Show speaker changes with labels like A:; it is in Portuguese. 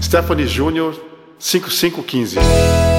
A: Stephanie Júnior, 5515.